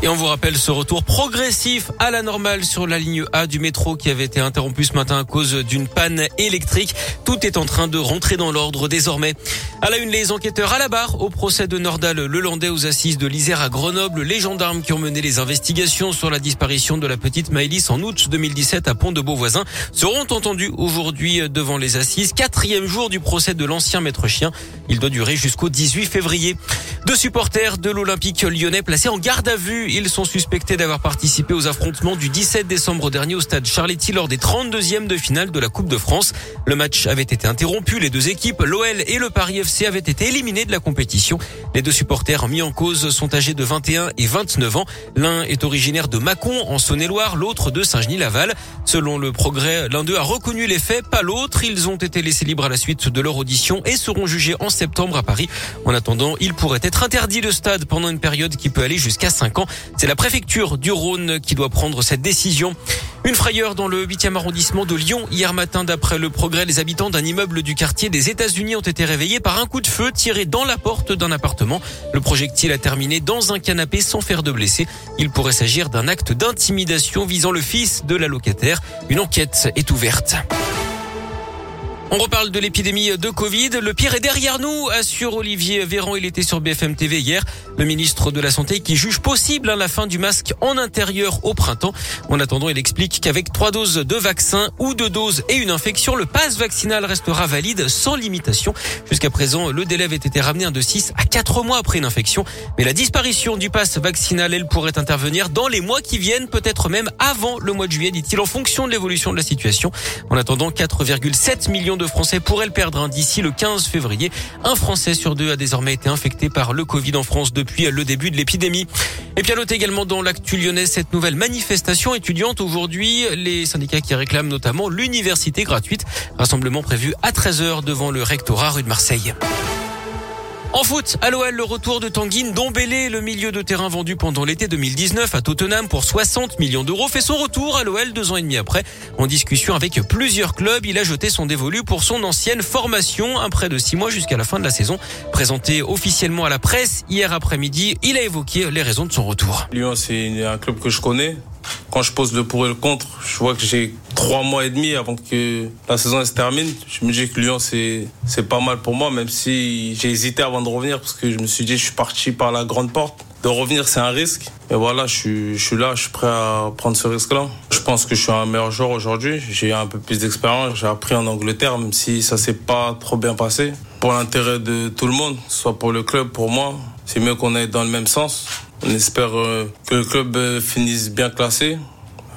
Et on vous rappelle ce retour progressif à la normale sur la ligne A du métro qui avait été interrompu ce matin à cause d'une panne électrique. Tout est en train de rentrer dans l'ordre désormais. À la une, les enquêteurs à la barre au procès de Nordal Lelandais aux assises de l'Isère à Grenoble. Les gendarmes qui ont mené les investigations sur la disparition de la petite Maëlys en août 2017 à Pont-de-Beauvoisin seront entendus aujourd'hui devant les assises. Quatrième jour du procès de l'ancien maître chien. Il doit durer jusqu'au 18 février. Deux supporters de l'Olympique lyonnais placés en garde à vue ils sont suspectés d'avoir participé aux affrontements du 17 décembre dernier au stade Charletti lors des 32e de finale de la Coupe de France. Le match avait été interrompu. Les deux équipes, l'OL et le Paris FC, avaient été éliminés de la compétition. Les deux supporters mis en cause sont âgés de 21 et 29 ans. L'un est originaire de Mâcon, en Saône-et-Loire, l'autre de Saint-Genis-Laval. Selon le progrès, l'un d'eux a reconnu les faits, pas l'autre. Ils ont été laissés libres à la suite de leur audition et seront jugés en septembre à Paris. En attendant, il pourrait être interdit de stade pendant une période qui peut aller jusqu'à 5 ans. C'est la préfecture du Rhône qui doit prendre cette décision. Une frayeur dans le 8e arrondissement de Lyon. Hier matin, d'après le progrès, les habitants d'un immeuble du quartier des États-Unis ont été réveillés par un coup de feu tiré dans la porte d'un appartement. Le projectile a terminé dans un canapé sans faire de blessés. Il pourrait s'agir d'un acte d'intimidation visant le fils de la locataire. Une enquête est ouverte. On reparle de l'épidémie de Covid. Le pire est derrière nous, assure Olivier Véran. Il était sur BFM TV hier. Le ministre de la Santé qui juge possible hein, la fin du masque en intérieur au printemps. En attendant, il explique qu'avec trois doses de vaccin ou deux doses et une infection, le passe vaccinal restera valide sans limitation. Jusqu'à présent, le délai avait été ramené de 6 à 4 mois après une infection. Mais la disparition du passe vaccinal, elle pourrait intervenir dans les mois qui viennent, peut-être même avant le mois de juillet, dit-il, en fonction de l'évolution de la situation. En attendant, 4,7 millions de Français pourraient le perdre hein, d'ici le 15 février. Un Français sur deux a désormais été infecté par le Covid en France depuis le début de l'épidémie. Et puis à noter également dans l'actu lyonnais cette nouvelle manifestation étudiante aujourd'hui. Les syndicats qui réclament notamment l'université gratuite. Rassemblement prévu à 13h devant le rectorat rue de Marseille. En foot, à l'OL, le retour de Tanguy Dombélé, le milieu de terrain vendu pendant l'été 2019 à Tottenham pour 60 millions d'euros, fait son retour à l'OL deux ans et demi après. En discussion avec plusieurs clubs, il a jeté son dévolu pour son ancienne formation, un prêt de six mois jusqu'à la fin de la saison. Présenté officiellement à la presse hier après-midi, il a évoqué les raisons de son retour. Lyon, c'est un club que je connais quand je pose le pour et le contre, je vois que j'ai trois mois et demi avant que la saison se termine. Je me dis que Lyon, c'est, pas mal pour moi, même si j'ai hésité avant de revenir parce que je me suis dit, je suis parti par la grande porte. De revenir, c'est un risque. Et voilà, je suis, je suis là, je suis prêt à prendre ce risque-là. Je pense que je suis un meilleur joueur aujourd'hui. J'ai un peu plus d'expérience. J'ai appris en Angleterre, même si ça s'est pas trop bien passé. Pour l'intérêt de tout le monde, soit pour le club, pour moi, c'est mieux qu'on aille dans le même sens. On espère euh, que le club euh, finisse bien classé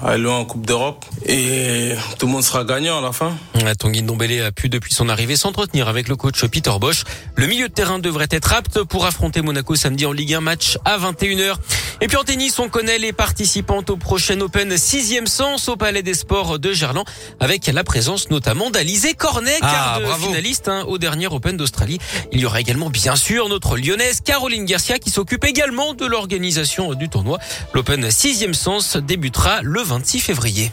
aller loin en Coupe d'Europe et tout le monde sera gagnant à la fin. Tanguy Ndombele a pu depuis son arrivée s'entretenir avec le coach Peter Bosch. Le milieu de terrain devrait être apte pour affronter Monaco samedi en Ligue 1 match à 21h. Et puis en tennis, on connaît les participantes au prochain Open sixième sens au Palais des Sports de Gerland avec la présence notamment d'Alizé Cornet, ah, finaliste hein, au dernier Open d'Australie. Il y aura également bien sûr notre lyonnaise Caroline Garcia qui s'occupe également de l'organisation du tournoi. L'Open sixième sens débutera le 26 février.